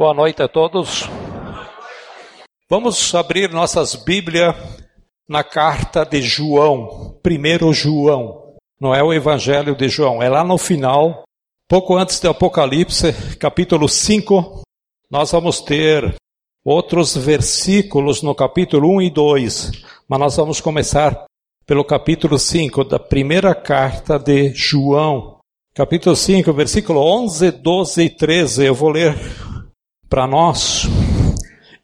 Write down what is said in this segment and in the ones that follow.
Boa noite a todos. Vamos abrir nossas Bíblias na carta de João, primeiro João. Não é o Evangelho de João, é lá no final, pouco antes do Apocalipse, capítulo 5. Nós vamos ter outros versículos no capítulo 1 e 2, mas nós vamos começar pelo capítulo 5 da primeira carta de João. Capítulo 5, versículo 11, 12 e 13. Eu vou ler para nós.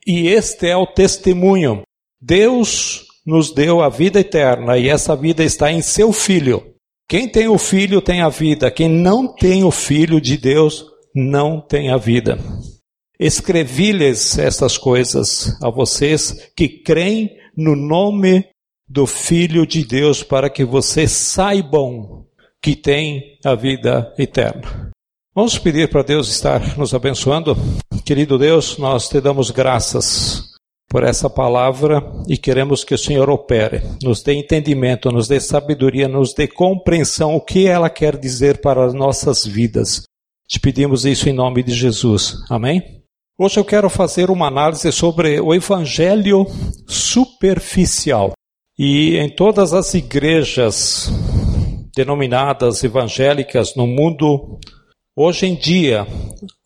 E este é o testemunho. Deus nos deu a vida eterna e essa vida está em seu Filho. Quem tem o Filho tem a vida. Quem não tem o Filho de Deus não tem a vida. Escrevi-lhes estas coisas a vocês que creem no nome do Filho de Deus para que vocês saibam que tem a vida eterna. Vamos pedir para Deus estar nos abençoando. Querido Deus, nós te damos graças por essa palavra e queremos que o Senhor opere, nos dê entendimento, nos dê sabedoria, nos dê compreensão o que ela quer dizer para as nossas vidas. Te pedimos isso em nome de Jesus. Amém? Hoje eu quero fazer uma análise sobre o evangelho superficial. E em todas as igrejas denominadas evangélicas no mundo Hoje em dia,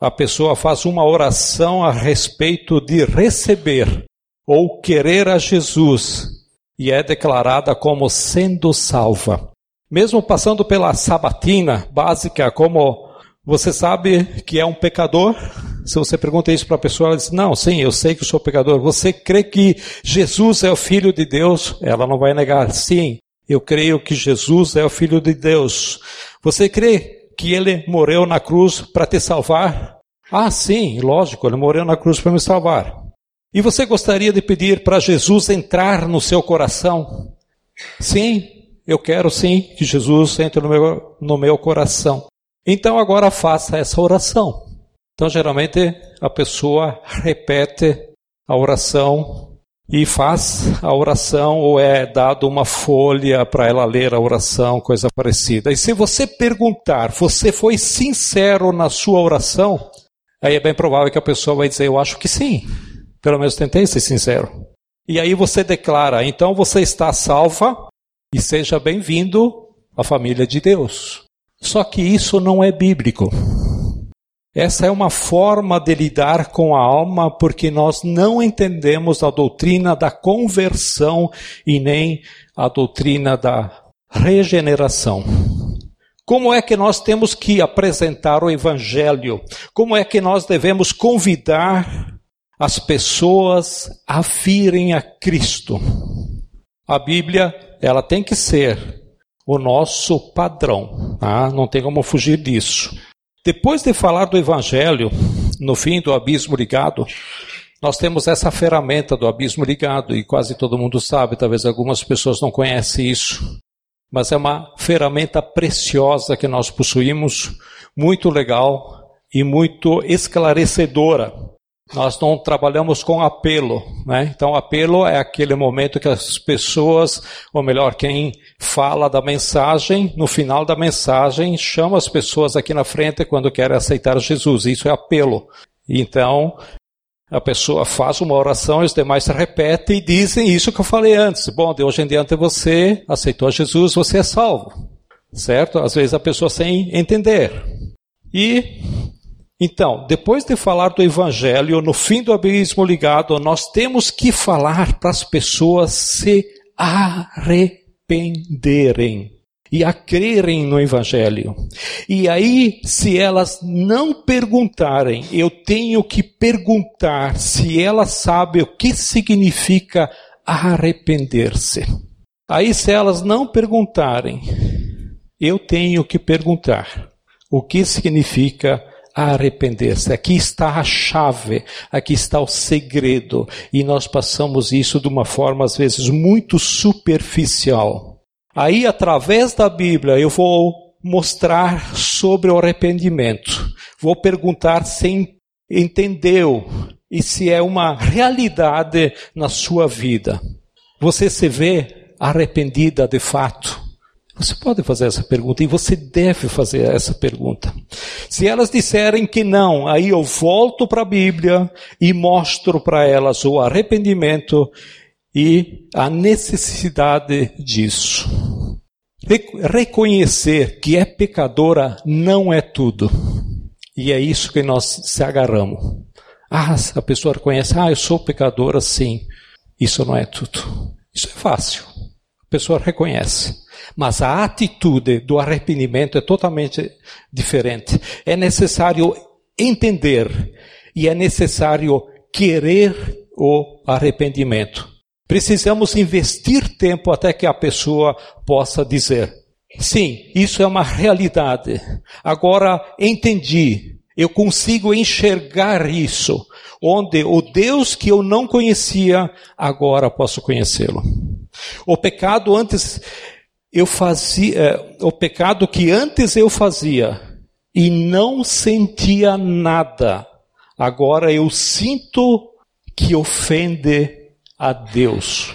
a pessoa faz uma oração a respeito de receber ou querer a Jesus e é declarada como sendo salva. Mesmo passando pela sabatina básica, como você sabe que é um pecador? Se você pergunta isso para a pessoa, ela diz: Não, sim, eu sei que sou pecador. Você crê que Jesus é o Filho de Deus? Ela não vai negar. Sim, eu creio que Jesus é o Filho de Deus. Você crê que ele morreu na cruz para te salvar? Ah, sim, lógico, ele morreu na cruz para me salvar. E você gostaria de pedir para Jesus entrar no seu coração? Sim, eu quero sim que Jesus entre no meu, no meu coração. Então agora faça essa oração. Então geralmente a pessoa repete a oração e faz a oração ou é dado uma folha para ela ler a oração, coisa parecida. E se você perguntar, você foi sincero na sua oração? Aí é bem provável que a pessoa vai dizer, eu acho que sim. Pelo menos tentei ser sincero. E aí você declara, então você está salva e seja bem-vindo à família de Deus. Só que isso não é bíblico. Essa é uma forma de lidar com a alma porque nós não entendemos a doutrina da conversão e nem a doutrina da regeneração. Como é que nós temos que apresentar o Evangelho? Como é que nós devemos convidar as pessoas a virem a Cristo? A Bíblia, ela tem que ser o nosso padrão, tá? não tem como fugir disso. Depois de falar do Evangelho, no fim do abismo ligado, nós temos essa ferramenta do abismo ligado, e quase todo mundo sabe, talvez algumas pessoas não conhecem isso, mas é uma ferramenta preciosa que nós possuímos, muito legal e muito esclarecedora nós não trabalhamos com apelo, né? Então, apelo é aquele momento que as pessoas, ou melhor, quem fala da mensagem, no final da mensagem, chama as pessoas aqui na frente quando quer aceitar Jesus. Isso é apelo. Então, a pessoa faz uma oração, os demais repetem e dizem isso que eu falei antes. Bom, de hoje em diante você aceitou Jesus, você é salvo. Certo? Às vezes a pessoa sem entender. E então, depois de falar do Evangelho, no fim do abismo ligado, nós temos que falar para as pessoas se arrependerem e a crerem no Evangelho. E aí, se elas não perguntarem, eu tenho que perguntar se elas sabem o que significa arrepender-se. Aí, se elas não perguntarem, eu tenho que perguntar o que significa arrepender-se. Aqui está a chave, aqui está o segredo, e nós passamos isso de uma forma às vezes muito superficial. Aí, através da Bíblia, eu vou mostrar sobre o arrependimento. Vou perguntar se entendeu e se é uma realidade na sua vida. Você se vê arrependida de fato? Você pode fazer essa pergunta e você deve fazer essa pergunta. Se elas disserem que não, aí eu volto para a Bíblia e mostro para elas o arrependimento e a necessidade disso. Reconhecer que é pecadora não é tudo. E é isso que nós se agarramos. Ah, a pessoa reconhece, ah, eu sou pecadora, sim. Isso não é tudo. Isso é fácil. Pessoa reconhece. Mas a atitude do arrependimento é totalmente diferente. É necessário entender e é necessário querer o arrependimento. Precisamos investir tempo até que a pessoa possa dizer: sim, isso é uma realidade. Agora entendi. Eu consigo enxergar isso, onde o Deus que eu não conhecia, agora posso conhecê-lo. O pecado antes eu fazia, é, o pecado que antes eu fazia e não sentia nada, agora eu sinto que ofende a Deus.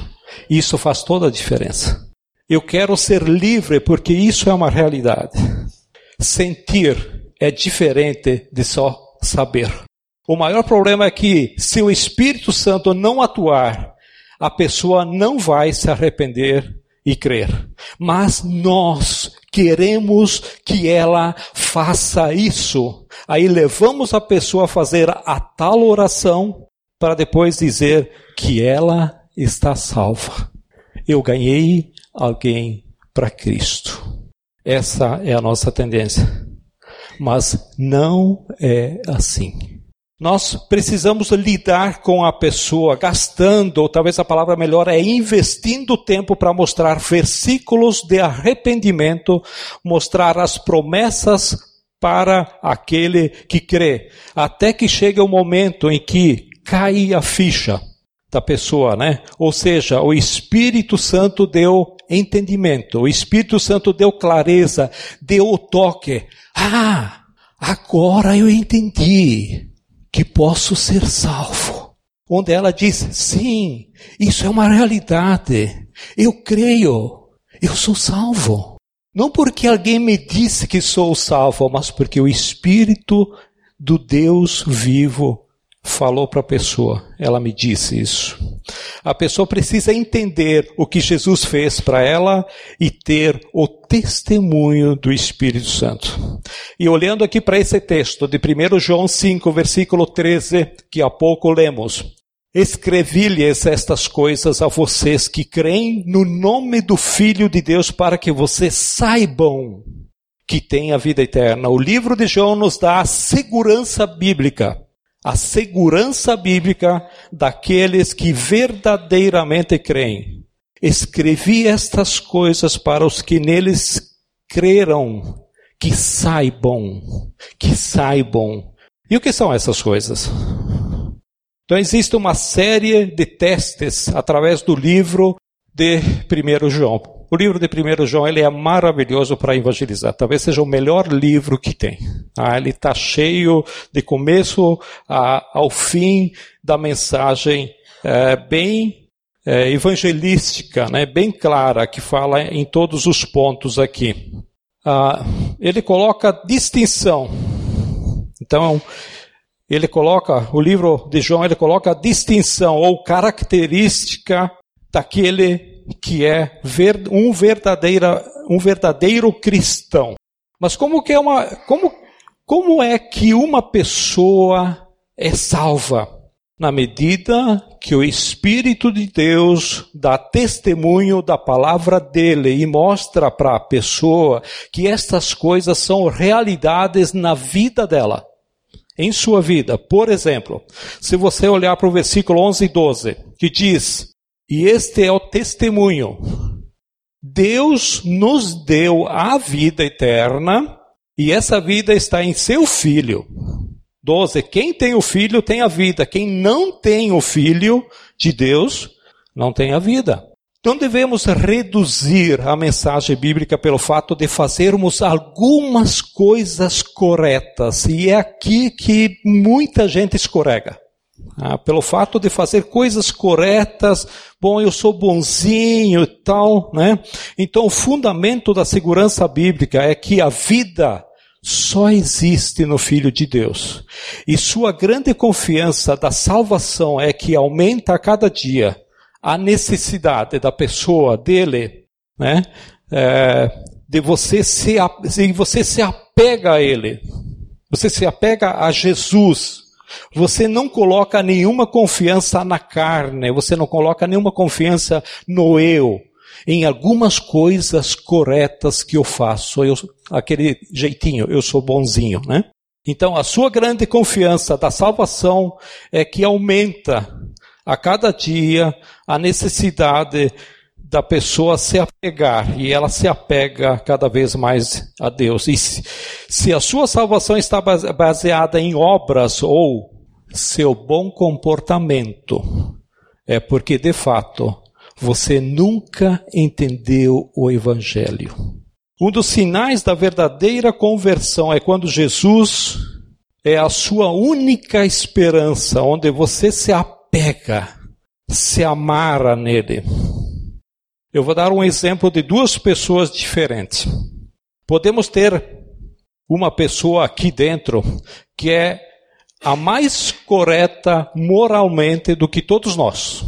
Isso faz toda a diferença. Eu quero ser livre porque isso é uma realidade. Sentir é diferente de só saber. O maior problema é que se o Espírito Santo não atuar, a pessoa não vai se arrepender e crer. Mas nós queremos que ela faça isso. Aí levamos a pessoa a fazer a tal oração para depois dizer que ela está salva. Eu ganhei alguém para Cristo. Essa é a nossa tendência. Mas não é assim. Nós precisamos lidar com a pessoa gastando, ou talvez a palavra melhor é investindo tempo para mostrar versículos de arrependimento, mostrar as promessas para aquele que crê, até que chegue o momento em que cai a ficha da pessoa, né? Ou seja, o Espírito Santo deu entendimento, o Espírito Santo deu clareza, deu o toque. Ah, agora eu entendi que posso ser salvo. Onde ela diz: sim, isso é uma realidade. Eu creio, eu sou salvo. Não porque alguém me disse que sou salvo, mas porque o Espírito do Deus vivo falou para a pessoa, ela me disse isso. A pessoa precisa entender o que Jesus fez para ela e ter o testemunho do Espírito Santo. E olhando aqui para esse texto de 1 João 5, versículo 13, que há pouco lemos, Escrevi-lhes estas coisas a vocês que creem no nome do Filho de Deus para que vocês saibam que têm a vida eterna. O livro de João nos dá a segurança bíblica a segurança bíblica daqueles que verdadeiramente creem. Escrevi estas coisas para os que neles creram, que saibam, que saibam. E o que são essas coisas? Então existe uma série de testes através do livro de 1 João. O livro de 1 João ele é maravilhoso para evangelizar. Talvez seja o melhor livro que tem. Ah, ele está cheio de começo a, ao fim da mensagem é, bem é, evangelística, né, bem clara, que fala em todos os pontos aqui. Ah, ele coloca distinção. Então, ele coloca, o livro de João, ele coloca a distinção ou característica daquele que é um verdadeiro, um verdadeiro cristão. Mas como que é uma, como, como é que uma pessoa é salva? Na medida que o Espírito de Deus dá testemunho da palavra dele e mostra para a pessoa que estas coisas são realidades na vida dela, em sua vida. Por exemplo, se você olhar para o versículo 11 e 12, que diz: e este é o testemunho. Deus nos deu a vida eterna e essa vida está em seu Filho. 12. Quem tem o Filho tem a vida. Quem não tem o Filho de Deus não tem a vida. Não devemos reduzir a mensagem bíblica pelo fato de fazermos algumas coisas corretas. E é aqui que muita gente escorrega. Ah, pelo fato de fazer coisas corretas, bom, eu sou bonzinho e tal, né? Então, o fundamento da segurança bíblica é que a vida só existe no Filho de Deus. E sua grande confiança da salvação é que aumenta a cada dia a necessidade da pessoa, dele, né? É, de você se, você se apega a ele. Você se apega a Jesus. Você não coloca nenhuma confiança na carne, você não coloca nenhuma confiança no eu, em algumas coisas corretas que eu faço, eu, aquele jeitinho, eu sou bonzinho, né? Então, a sua grande confiança da salvação é que aumenta a cada dia a necessidade da pessoa se apegar, e ela se apega cada vez mais a Deus. E se, se a sua salvação está baseada em obras ou seu bom comportamento, é porque de fato você nunca entendeu o Evangelho. Um dos sinais da verdadeira conversão é quando Jesus é a sua única esperança, onde você se apega, se amarra nele. Eu vou dar um exemplo de duas pessoas diferentes. Podemos ter uma pessoa aqui dentro que é a mais correta moralmente do que todos nós.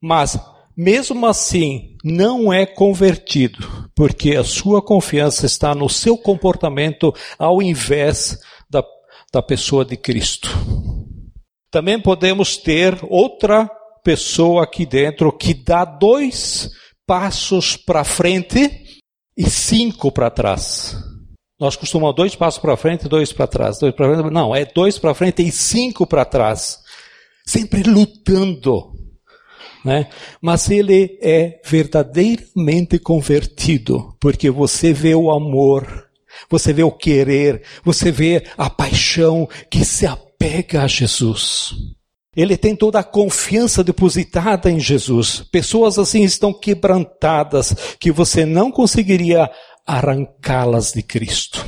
Mas, mesmo assim, não é convertido, porque a sua confiança está no seu comportamento ao invés da, da pessoa de Cristo. Também podemos ter outra pessoa aqui dentro que dá dois passos para frente e cinco para trás. Nós costumamos dois passos para frente dois para trás. Dois para frente, não, é dois para frente e cinco para trás. Sempre lutando. Né? Mas ele é verdadeiramente convertido, porque você vê o amor, você vê o querer, você vê a paixão que se apega a Jesus. Ele tem toda a confiança depositada em Jesus. Pessoas assim estão quebrantadas que você não conseguiria arrancá-las de Cristo.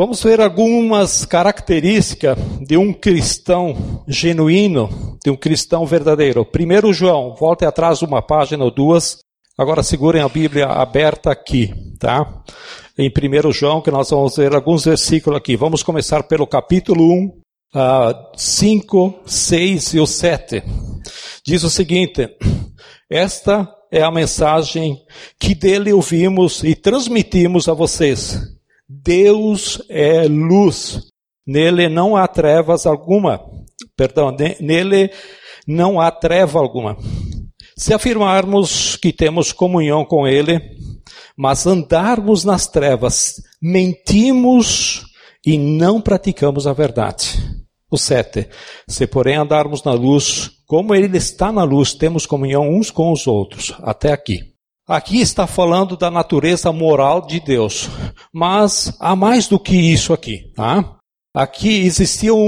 Vamos ver algumas características de um cristão genuíno, de um cristão verdadeiro. Primeiro João, volte atrás uma página ou duas. Agora segurem a Bíblia aberta aqui, tá? Em 1 João, que nós vamos ver alguns versículos aqui. Vamos começar pelo capítulo 1, 5, 6 e o 7. Diz o seguinte: Esta é a mensagem que dele ouvimos e transmitimos a vocês. Deus é luz. Nele não há trevas alguma. Perdão, nele não há treva alguma. Se afirmarmos que temos comunhão com ele, mas andarmos nas trevas, mentimos e não praticamos a verdade. O 7. Se porém andarmos na luz, como ele está na luz, temos comunhão uns com os outros. Até aqui. Aqui está falando da natureza moral de Deus. Mas há mais do que isso aqui, tá? Aqui existiam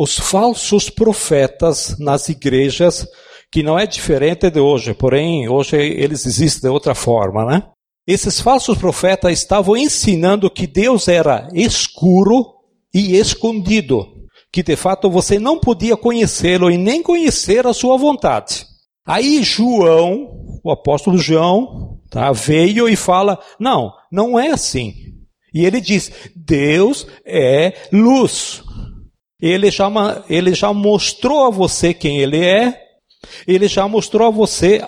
os falsos profetas nas igrejas, que não é diferente de hoje, porém hoje eles existem de outra forma, né? Esses falsos profetas estavam ensinando que Deus era escuro e escondido que de fato você não podia conhecê-lo e nem conhecer a sua vontade. Aí João, o apóstolo João, tá, veio e fala: não, não é assim. E ele diz: Deus é luz. Ele já, ele já mostrou a você quem ele é, ele já mostrou a você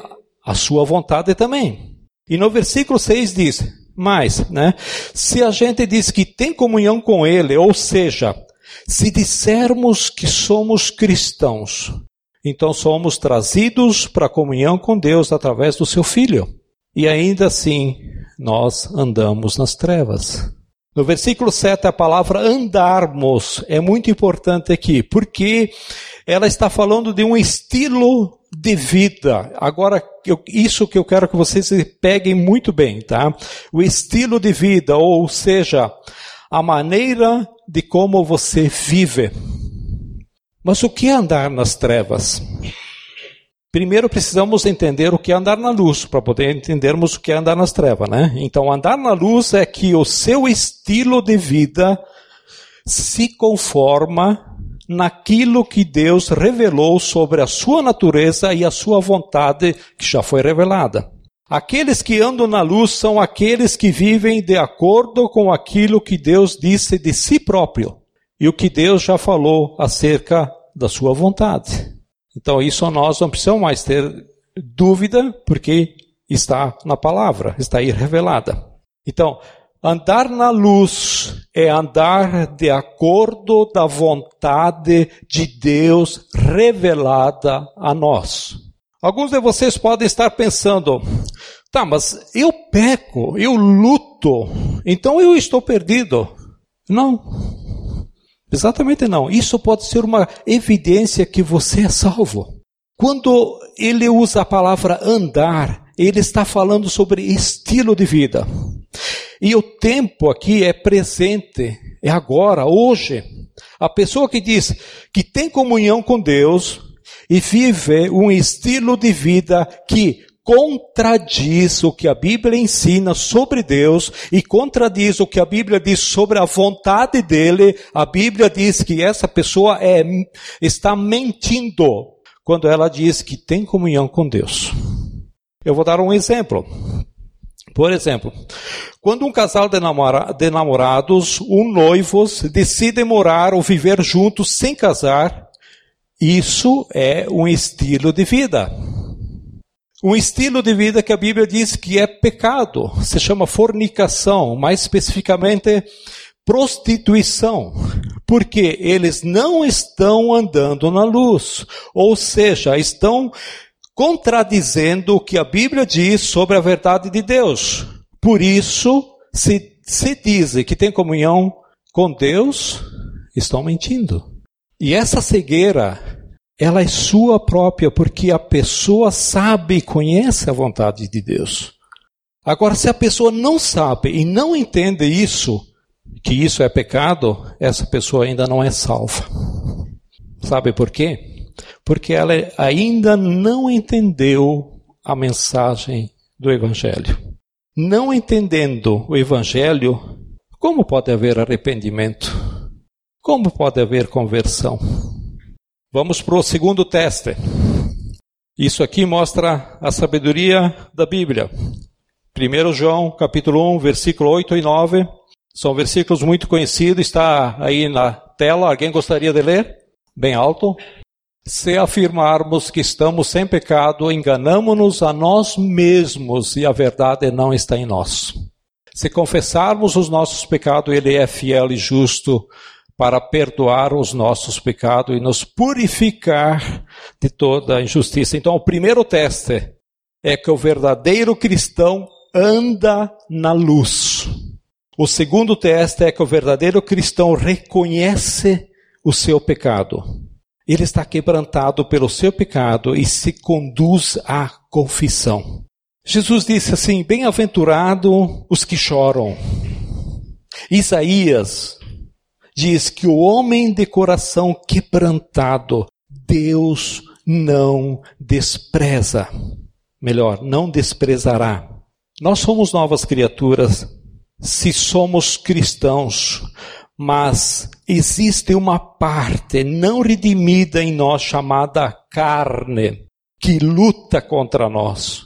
a sua vontade também. E no versículo 6 diz: mas, né, se a gente diz que tem comunhão com ele, ou seja, se dissermos que somos cristãos, então somos trazidos para a comunhão com Deus através do seu Filho. E ainda assim, nós andamos nas trevas. No versículo 7, a palavra andarmos é muito importante aqui, porque ela está falando de um estilo de vida. Agora, isso que eu quero que vocês peguem muito bem, tá? O estilo de vida, ou seja, a maneira de como você vive. Mas o que é andar nas trevas? Primeiro precisamos entender o que é andar na luz, para poder entendermos o que é andar nas trevas, né? Então, andar na luz é que o seu estilo de vida se conforma naquilo que Deus revelou sobre a sua natureza e a sua vontade que já foi revelada. Aqueles que andam na luz são aqueles que vivem de acordo com aquilo que Deus disse de si próprio e o que Deus já falou acerca da sua vontade. Então, isso nós não precisamos mais ter dúvida, porque está na palavra, está aí revelada. Então, andar na luz é andar de acordo da vontade de Deus revelada a nós. Alguns de vocês podem estar pensando, tá, mas eu peco, eu luto, então eu estou perdido. Não. Exatamente não. Isso pode ser uma evidência que você é salvo. Quando ele usa a palavra andar, ele está falando sobre estilo de vida. E o tempo aqui é presente, é agora, hoje. A pessoa que diz que tem comunhão com Deus e vive um estilo de vida que contradiz o que a Bíblia ensina sobre Deus e contradiz o que a Bíblia diz sobre a vontade dele, a Bíblia diz que essa pessoa é, está mentindo quando ela diz que tem comunhão com Deus. Eu vou dar um exemplo. Por exemplo, quando um casal de, namora, de namorados, um noivos, decidem morar ou viver juntos sem casar, isso é um estilo de vida. Um estilo de vida que a Bíblia diz que é pecado, se chama fornicação, mais especificamente prostituição, porque eles não estão andando na luz, ou seja, estão contradizendo o que a Bíblia diz sobre a verdade de Deus. Por isso, se, se dizem que tem comunhão com Deus, estão mentindo. E essa cegueira ela é sua própria, porque a pessoa sabe e conhece a vontade de Deus. Agora, se a pessoa não sabe e não entende isso, que isso é pecado, essa pessoa ainda não é salva. Sabe por quê? Porque ela ainda não entendeu a mensagem do Evangelho. Não entendendo o Evangelho, como pode haver arrependimento? Como pode haver conversão? Vamos para o segundo teste. Isso aqui mostra a sabedoria da Bíblia. 1 João, capítulo 1, versículo 8 e 9. São versículos muito conhecidos, está aí na tela. Alguém gostaria de ler? Bem alto. Se afirmarmos que estamos sem pecado, enganamos-nos a nós mesmos e a verdade não está em nós. Se confessarmos os nossos pecados, Ele é fiel e justo para perdoar os nossos pecados e nos purificar de toda injustiça. Então, o primeiro teste é que o verdadeiro cristão anda na luz. O segundo teste é que o verdadeiro cristão reconhece o seu pecado. Ele está quebrantado pelo seu pecado e se conduz à confissão. Jesus disse assim: Bem-aventurado os que choram. Isaías diz que o homem de coração quebrantado, Deus não despreza. Melhor, não desprezará. Nós somos novas criaturas se somos cristãos, mas existe uma parte não redimida em nós chamada carne, que luta contra nós.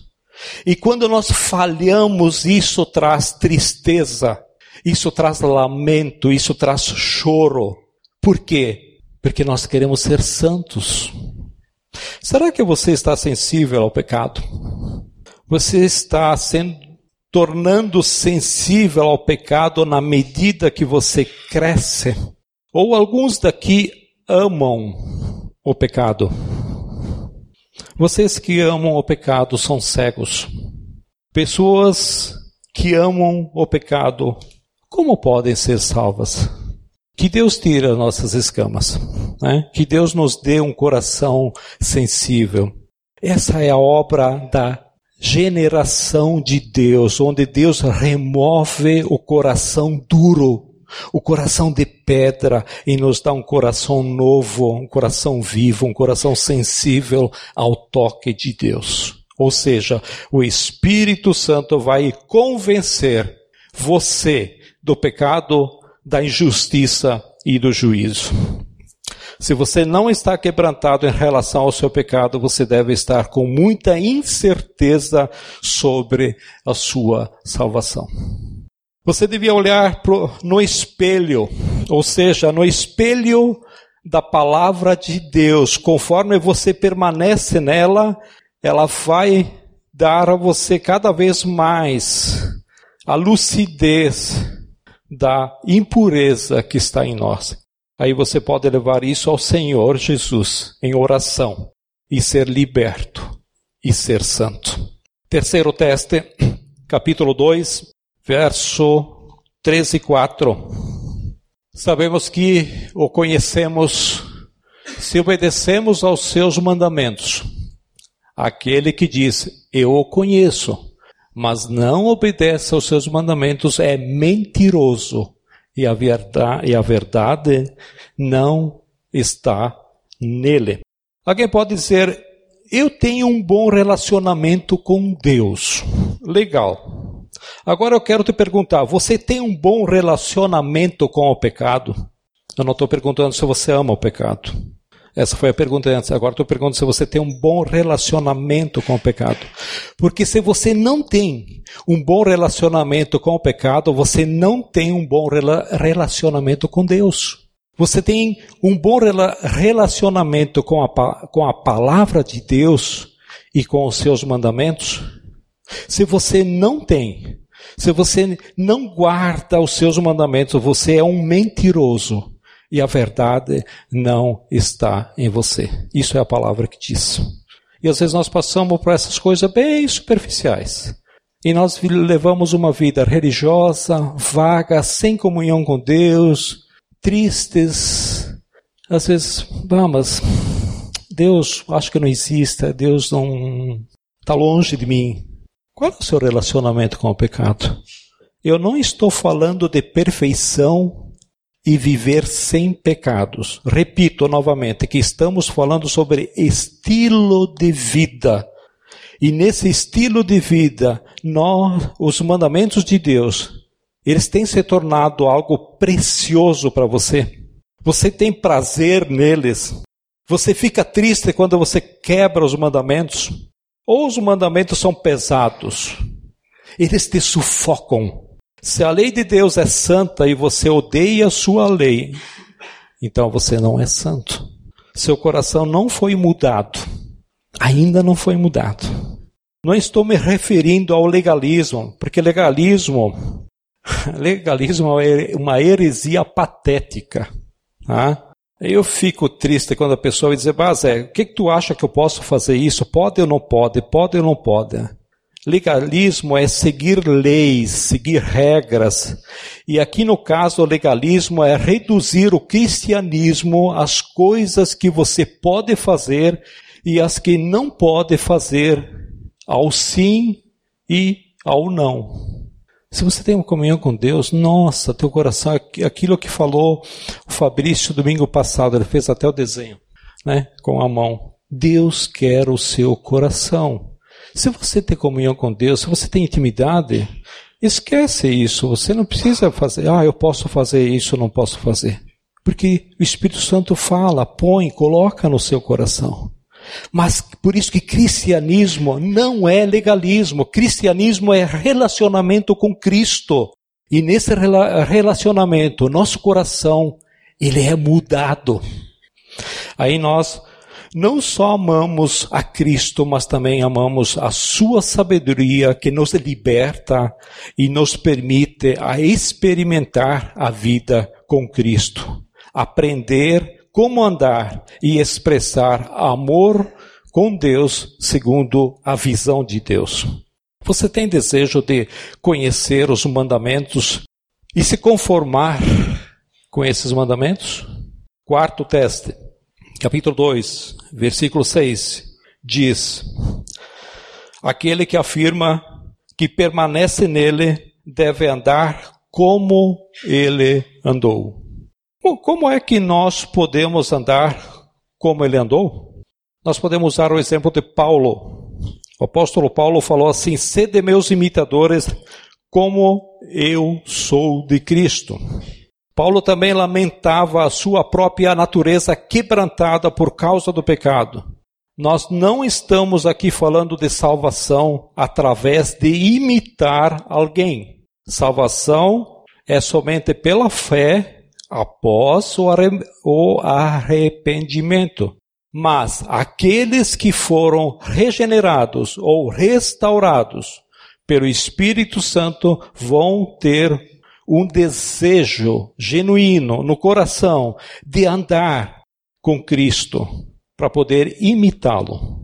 E quando nós falhamos, isso traz tristeza, isso traz lamento, isso traz choro. Por quê? Porque nós queremos ser santos. Será que você está sensível ao pecado? Você está sendo tornando sensível ao pecado na medida que você cresce? Ou alguns daqui amam o pecado? Vocês que amam o pecado são cegos. Pessoas que amam o pecado como podem ser salvas? Que Deus tire as nossas escamas, né? que Deus nos dê um coração sensível. Essa é a obra da generação de Deus, onde Deus remove o coração duro, o coração de pedra e nos dá um coração novo, um coração vivo, um coração sensível ao toque de Deus. Ou seja, o Espírito Santo vai convencer você do pecado, da injustiça e do juízo. Se você não está quebrantado em relação ao seu pecado, você deve estar com muita incerteza sobre a sua salvação. Você devia olhar pro, no espelho, ou seja, no espelho da palavra de Deus. Conforme você permanece nela, ela vai dar a você cada vez mais a lucidez da impureza que está em nós. Aí você pode levar isso ao Senhor Jesus em oração e ser liberto e ser santo. Terceiro teste, capítulo 2, verso 13 e 4. Sabemos que o conhecemos se obedecemos aos seus mandamentos. Aquele que diz, eu o conheço, mas não obedece aos seus mandamentos é mentiroso e a verdade, e a verdade não está nele. Alguém pode dizer: Eu tenho um bom relacionamento com Deus. Legal. Agora eu quero te perguntar: você tem um bom relacionamento com o pecado? Eu não estou perguntando se você ama o pecado. Essa foi a pergunta antes. Agora estou perguntando se você tem um bom relacionamento com o pecado. Porque se você não tem um bom relacionamento com o pecado, você não tem um bom relacionamento com Deus. Você tem um bom relacionamento com a, com a palavra de Deus e com os seus mandamentos? Se você não tem, se você não guarda os seus mandamentos, você é um mentiroso e a verdade não está em você. Isso é a palavra que diz. E às vezes nós passamos por essas coisas bem superficiais. E nós levamos uma vida religiosa, vaga, sem comunhão com Deus, tristes. Às vezes, vamos, Deus acho que não existe, Deus não está longe de mim. Qual é o seu relacionamento com o pecado? Eu não estou falando de perfeição e viver sem pecados. Repito novamente que estamos falando sobre estilo de vida. E nesse estilo de vida, nós, os mandamentos de Deus, eles têm se tornado algo precioso para você. Você tem prazer neles. Você fica triste quando você quebra os mandamentos. Ou os mandamentos são pesados. Eles te sufocam. Se a lei de Deus é santa e você odeia a sua lei, então você não é santo. Seu coração não foi mudado. Ainda não foi mudado. Não estou me referindo ao legalismo, porque legalismo, legalismo é uma heresia patética. Tá? Eu fico triste quando a pessoa diz, mas o que, que tu acha que eu posso fazer isso? Pode ou não pode? Pode ou não pode? Legalismo é seguir leis, seguir regras. E aqui no caso, o legalismo é reduzir o cristianismo às coisas que você pode fazer e as que não pode fazer, ao sim e ao não. Se você tem uma comunhão com Deus, nossa, teu coração, aquilo que falou o Fabrício domingo passado, ele fez até o desenho, né, com a mão. Deus quer o seu coração. Se você tem comunhão com Deus, se você tem intimidade, esquece isso. Você não precisa fazer, ah, eu posso fazer isso, não posso fazer. Porque o Espírito Santo fala, põe, coloca no seu coração. Mas por isso que cristianismo não é legalismo. Cristianismo é relacionamento com Cristo. E nesse relacionamento, nosso coração, ele é mudado. Aí nós não só amamos a Cristo, mas também amamos a sua sabedoria que nos liberta e nos permite a experimentar a vida com Cristo, aprender como andar e expressar amor com Deus segundo a visão de Deus. Você tem desejo de conhecer os mandamentos e se conformar com esses mandamentos? Quarto teste capítulo 2, versículo 6, diz: Aquele que afirma que permanece nele deve andar como ele andou. Como é que nós podemos andar como ele andou? Nós podemos usar o exemplo de Paulo. O apóstolo Paulo falou assim: Sede meus imitadores, como eu sou de Cristo. Paulo também lamentava a sua própria natureza quebrantada por causa do pecado. Nós não estamos aqui falando de salvação através de imitar alguém. Salvação é somente pela fé após o arrependimento. Mas aqueles que foram regenerados ou restaurados pelo Espírito Santo vão ter um desejo genuíno no coração de andar com Cristo para poder imitá-lo.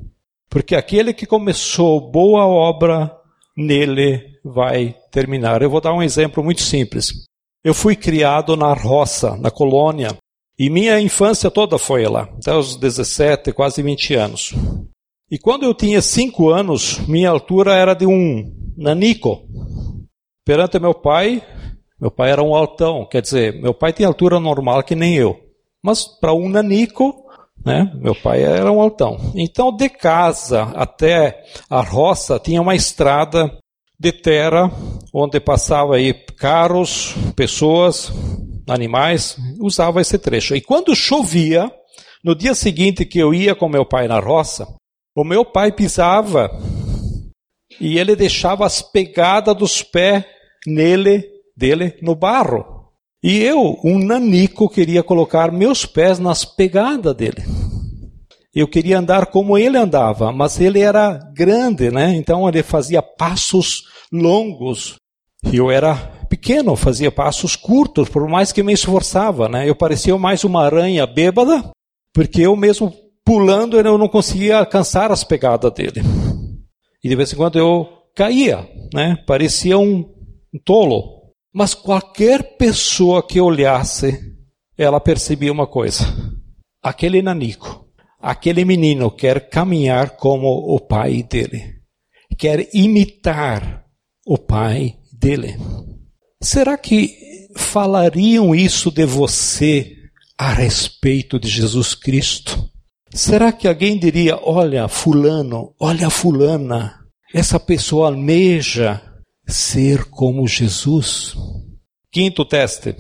Porque aquele que começou boa obra nele vai terminar. Eu vou dar um exemplo muito simples. Eu fui criado na roça, na colônia, e minha infância toda foi lá, até os 17, quase 20 anos. E quando eu tinha 5 anos, minha altura era de um nanico. Perante meu pai, meu pai era um altão, quer dizer, meu pai tinha altura normal que nem eu. Mas para um nanico, né, meu pai era um altão. Então, de casa até a roça tinha uma estrada de terra onde passava aí carros, pessoas, animais, usava esse trecho. E quando chovia, no dia seguinte que eu ia com meu pai na roça, o meu pai pisava e ele deixava as pegadas dos pés nele dele no barro. E eu, um nanico, queria colocar meus pés nas pegadas dele. Eu queria andar como ele andava, mas ele era grande, né? Então ele fazia passos longos. E eu era pequeno, fazia passos curtos, por mais que me esforçava, né? Eu parecia mais uma aranha bêbada, porque eu mesmo pulando eu não conseguia alcançar as pegadas dele. E de vez em quando eu caía, né? Parecia um, um tolo. Mas qualquer pessoa que olhasse, ela percebia uma coisa: aquele nanico, aquele menino quer caminhar como o pai dele, quer imitar o pai dele. Será que falariam isso de você a respeito de Jesus Cristo? Será que alguém diria: olha, Fulano, olha, Fulana, essa pessoa almeja ser como Jesus. Quinto teste,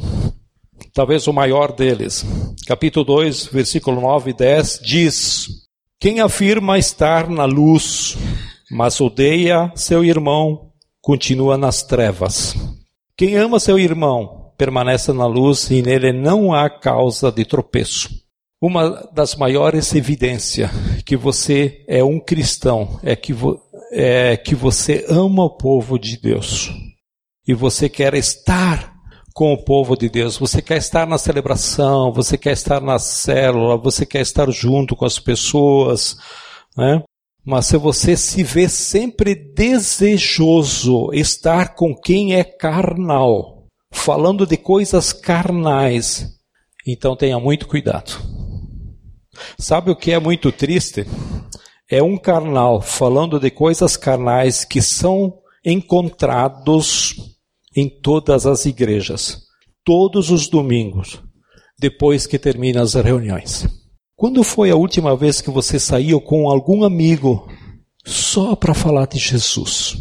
talvez o maior deles. Capítulo 2, versículo 9 e 10 diz: Quem afirma estar na luz, mas odeia seu irmão, continua nas trevas. Quem ama seu irmão, permanece na luz e nele não há causa de tropeço. Uma das maiores evidências que você é um cristão é que é que você ama o povo de Deus e você quer estar com o povo de Deus, você quer estar na celebração, você quer estar na célula, você quer estar junto com as pessoas, né? Mas se você se vê sempre desejoso estar com quem é carnal, falando de coisas carnais, então tenha muito cuidado. Sabe o que é muito triste? É um carnal falando de coisas carnais que são encontrados em todas as igrejas, todos os domingos, depois que termina as reuniões. Quando foi a última vez que você saiu com algum amigo só para falar de Jesus?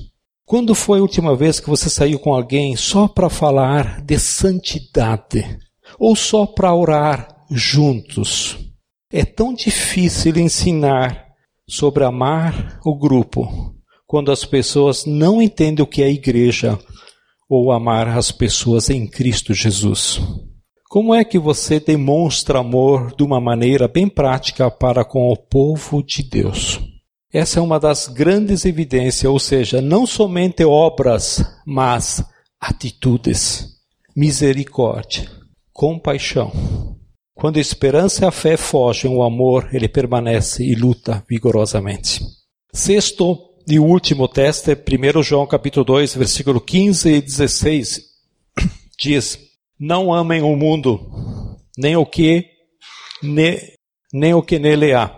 Quando foi a última vez que você saiu com alguém só para falar de santidade? Ou só para orar juntos? É tão difícil ensinar sobre amar o grupo quando as pessoas não entendem o que é igreja ou amar as pessoas em Cristo Jesus. Como é que você demonstra amor de uma maneira bem prática para com o povo de Deus? Essa é uma das grandes evidências, ou seja, não somente obras, mas atitudes, misericórdia, compaixão. Quando a esperança e a fé fogem, o amor ele permanece e luta vigorosamente. Sexto e último teste, 1 João capítulo 2, versículo 15 e 16, diz: Não amem o mundo, nem o que ne, nem o que nele há.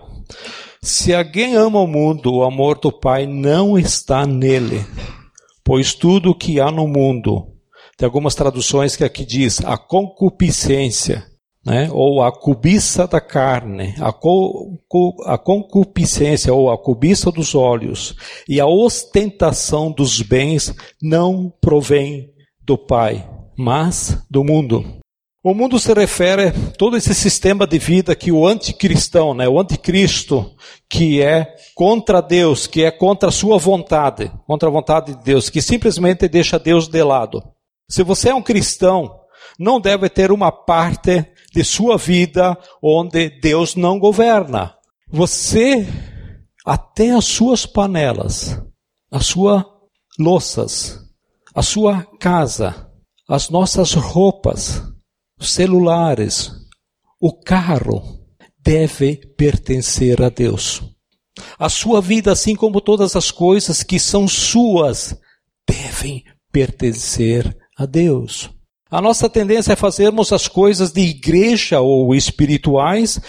Se alguém ama o mundo, o amor do Pai não está nele, pois tudo o que há no mundo, tem algumas traduções que aqui diz a concupiscência, né? ou a cobiça da carne, a, co, a concupiscência ou a cobiça dos olhos e a ostentação dos bens não provém do Pai, mas do mundo. O mundo se refere a todo esse sistema de vida que o anticristão, né, o anticristo, que é contra Deus, que é contra a sua vontade, contra a vontade de Deus, que simplesmente deixa Deus de lado. Se você é um cristão, não deve ter uma parte de sua vida onde Deus não governa. Você, até as suas panelas, as suas louças, a sua casa, as nossas roupas, os celulares, o carro, deve pertencer a Deus. A sua vida, assim como todas as coisas que são suas, devem pertencer a Deus. A nossa tendência é fazermos as coisas de igreja ou espirituais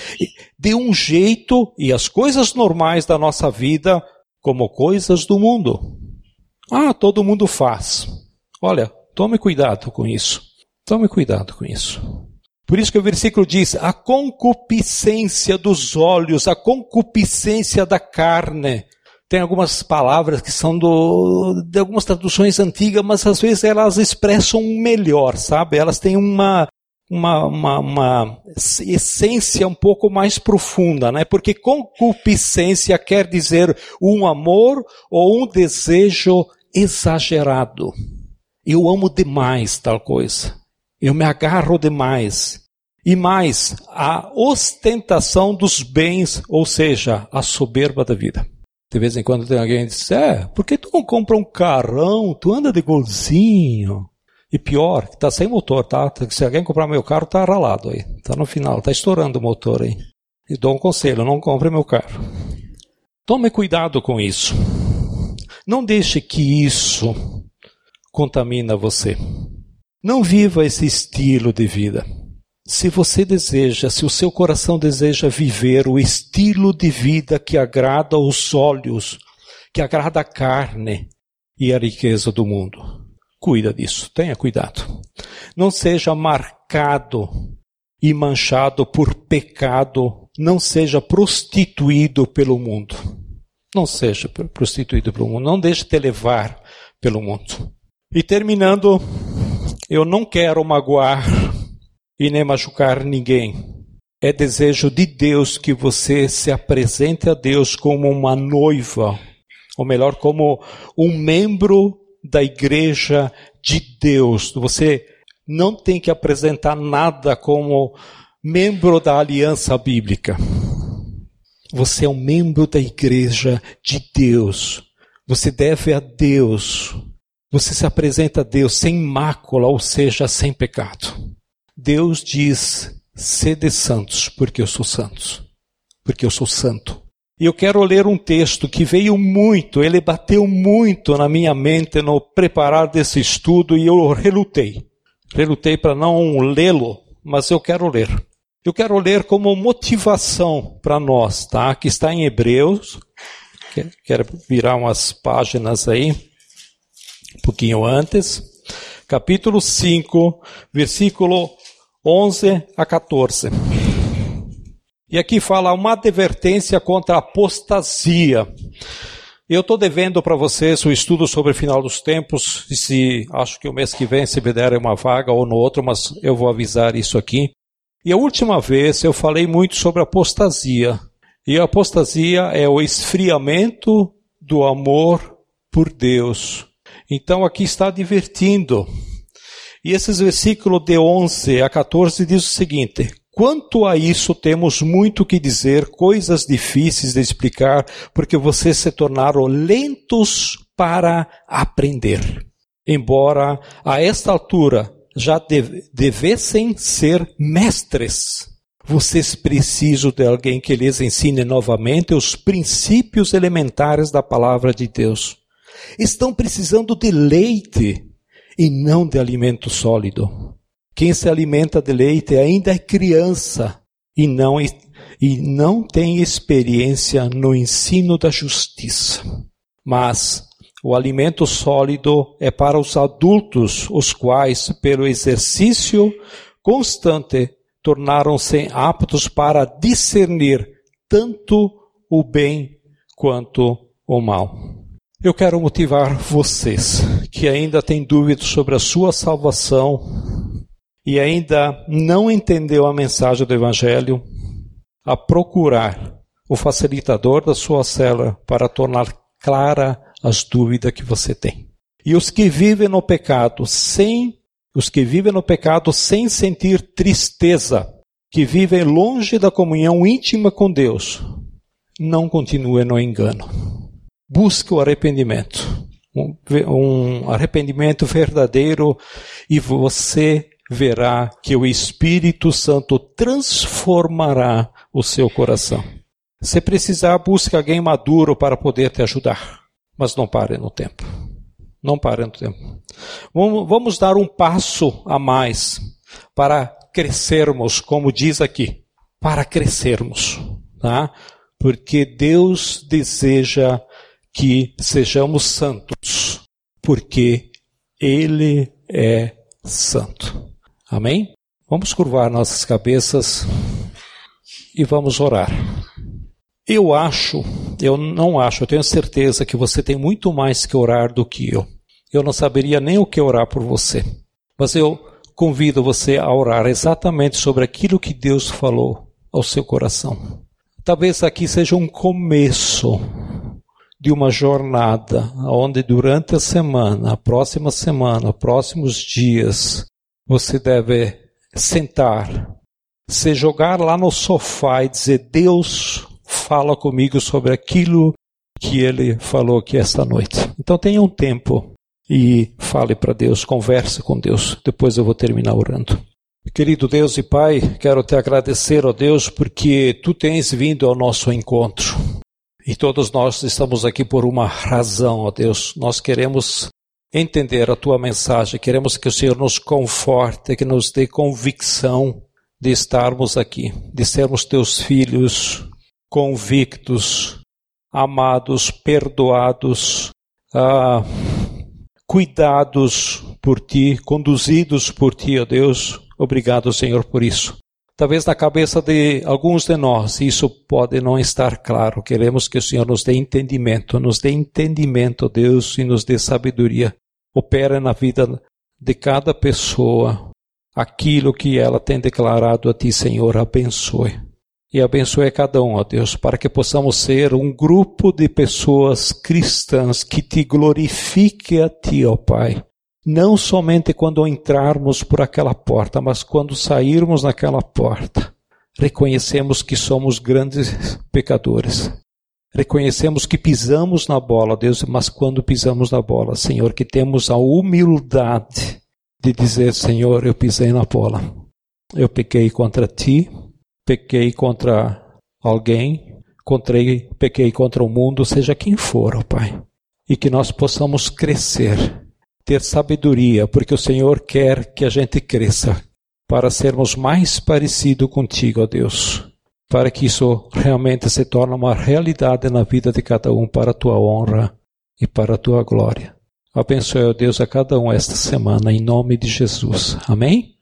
de um jeito e as coisas normais da nossa vida como coisas do mundo. Ah, todo mundo faz. Olha, tome cuidado com isso. Tome cuidado com isso. Por isso que o versículo diz: a concupiscência dos olhos, a concupiscência da carne, tem algumas palavras que são do, de algumas traduções antigas, mas às vezes elas expressam melhor, sabe? Elas têm uma, uma, uma, uma, essência um pouco mais profunda, né? Porque concupiscência quer dizer um amor ou um desejo exagerado. Eu amo demais tal coisa. Eu me agarro demais. E mais, a ostentação dos bens, ou seja, a soberba da vida. De vez em quando tem alguém que diz, é, por que tu não compra um carrão? Tu anda de golzinho. E pior, tá sem motor, tá? Se alguém comprar meu carro, tá ralado aí. Tá no final, tá estourando o motor aí. E dou um conselho, não compre meu carro. Tome cuidado com isso. Não deixe que isso contamine você. Não viva esse estilo de vida. Se você deseja, se o seu coração deseja viver o estilo de vida que agrada aos olhos, que agrada a carne e a riqueza do mundo, cuida disso, tenha cuidado. Não seja marcado e manchado por pecado, não seja prostituído pelo mundo. Não seja prostituído pelo mundo, não deixe te levar pelo mundo. E terminando, eu não quero magoar e nem machucar ninguém. É desejo de Deus que você se apresente a Deus como uma noiva, ou melhor, como um membro da igreja de Deus. Você não tem que apresentar nada como membro da aliança bíblica. Você é um membro da igreja de Deus. Você deve a Deus. Você se apresenta a Deus sem mácula, ou seja, sem pecado. Deus diz: sede santos, porque eu sou santo, porque eu sou santo. E eu quero ler um texto que veio muito, ele bateu muito na minha mente no preparar desse estudo e eu relutei. Relutei para não lê-lo, mas eu quero ler. Eu quero ler como motivação para nós, tá? Que está em Hebreus. Quero virar umas páginas aí, um pouquinho antes. Capítulo 5, versículo 11 a 14. E aqui fala uma advertência contra a apostasia. Eu estou devendo para vocês o estudo sobre o final dos tempos, e se acho que o mês que vem, se me derem uma vaga ou no outro, mas eu vou avisar isso aqui. E a última vez eu falei muito sobre apostasia. E a apostasia é o esfriamento do amor por Deus. Então aqui está divertindo. E esses versículos de 11 a 14 diz o seguinte: Quanto a isso, temos muito que dizer, coisas difíceis de explicar, porque vocês se tornaram lentos para aprender. Embora a esta altura já devessem ser mestres, vocês precisam de alguém que lhes ensine novamente os princípios elementares da palavra de Deus. Estão precisando de leite e não de alimento sólido. Quem se alimenta de leite ainda é criança e não, e não tem experiência no ensino da justiça. Mas o alimento sólido é para os adultos, os quais, pelo exercício constante, tornaram-se aptos para discernir tanto o bem quanto o mal. Eu quero motivar vocês que ainda têm dúvidas sobre a sua salvação e ainda não entendeu a mensagem do Evangelho, a procurar o facilitador da sua célula para tornar clara as dúvidas que você tem. E os que vivem no pecado sem os que vivem no pecado sem sentir tristeza, que vivem longe da comunhão íntima com Deus, não continuem no engano. Busque o arrependimento, um, um arrependimento verdadeiro, e você verá que o Espírito Santo transformará o seu coração. Se precisar, busque alguém maduro para poder te ajudar, mas não pare no tempo. Não pare no tempo. Vamos, vamos dar um passo a mais para crescermos, como diz aqui, para crescermos, tá? Porque Deus deseja que sejamos santos, porque Ele é santo. Amém? Vamos curvar nossas cabeças e vamos orar. Eu acho, eu não acho, eu tenho certeza que você tem muito mais que orar do que eu. Eu não saberia nem o que orar por você. Mas eu convido você a orar exatamente sobre aquilo que Deus falou ao seu coração. Talvez aqui seja um começo de uma jornada onde durante a semana, a próxima semana, próximos dias, você deve sentar, se jogar lá no sofá e dizer: Deus fala comigo sobre aquilo que ele falou aqui esta noite. Então tenha um tempo e fale para Deus, converse com Deus. Depois eu vou terminar orando. Querido Deus e Pai, quero te agradecer, ó Deus, porque tu tens vindo ao nosso encontro. E todos nós estamos aqui por uma razão, ó Deus. Nós queremos entender a tua mensagem. Queremos que o Senhor nos conforte, que nos dê convicção de estarmos aqui, de sermos teus filhos convictos, amados, perdoados, ah, cuidados por ti, conduzidos por ti, ó Deus. Obrigado, Senhor, por isso. Talvez na cabeça de alguns de nós isso pode não estar claro. Queremos que o Senhor nos dê entendimento, nos dê entendimento, Deus, e nos dê sabedoria. Opera na vida de cada pessoa aquilo que ela tem declarado a Ti, Senhor. Abençoe. E abençoe cada um, ó Deus, para que possamos ser um grupo de pessoas cristãs que te glorifique a Ti, ó Pai não somente quando entrarmos por aquela porta, mas quando sairmos naquela porta. Reconhecemos que somos grandes pecadores. Reconhecemos que pisamos na bola, Deus, mas quando pisamos na bola, Senhor, que temos a humildade de dizer: Senhor, eu pisei na bola. Eu pequei contra ti, pequei contra alguém, contrei, pequei contra o mundo, seja quem for, ó Pai. E que nós possamos crescer ter sabedoria, porque o Senhor quer que a gente cresça para sermos mais parecidos contigo, ó Deus. Para que isso realmente se torne uma realidade na vida de cada um para a tua honra e para a tua glória. Abençoe, ó Deus, a cada um esta semana, em nome de Jesus. Amém?